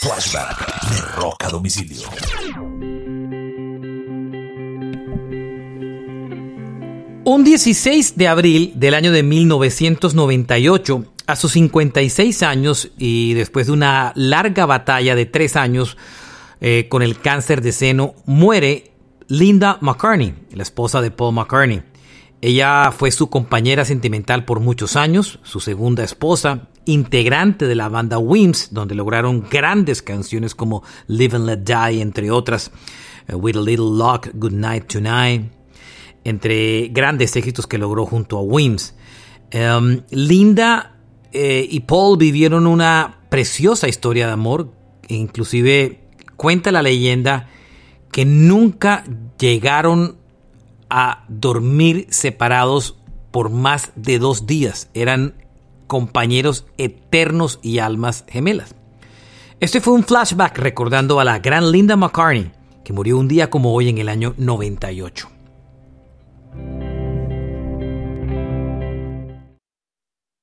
Flashback de Rock a Domicilio. Un 16 de abril del año de 1998, a sus 56 años y después de una larga batalla de tres años eh, con el cáncer de seno, muere Linda McCartney, la esposa de Paul McCartney. Ella fue su compañera sentimental por muchos años, su segunda esposa, integrante de la banda Wims, donde lograron grandes canciones como Live and Let Die, entre otras, eh, With a Little Luck, Good Night Tonight, entre grandes éxitos que logró junto a Wims. Em, Linda eh, y Paul vivieron una preciosa historia de amor, inclusive cuenta la leyenda que nunca llegaron a dormir separados por más de dos días. Eran compañeros eternos y almas gemelas. Este fue un flashback recordando a la gran Linda McCartney, que murió un día como hoy en el año 98.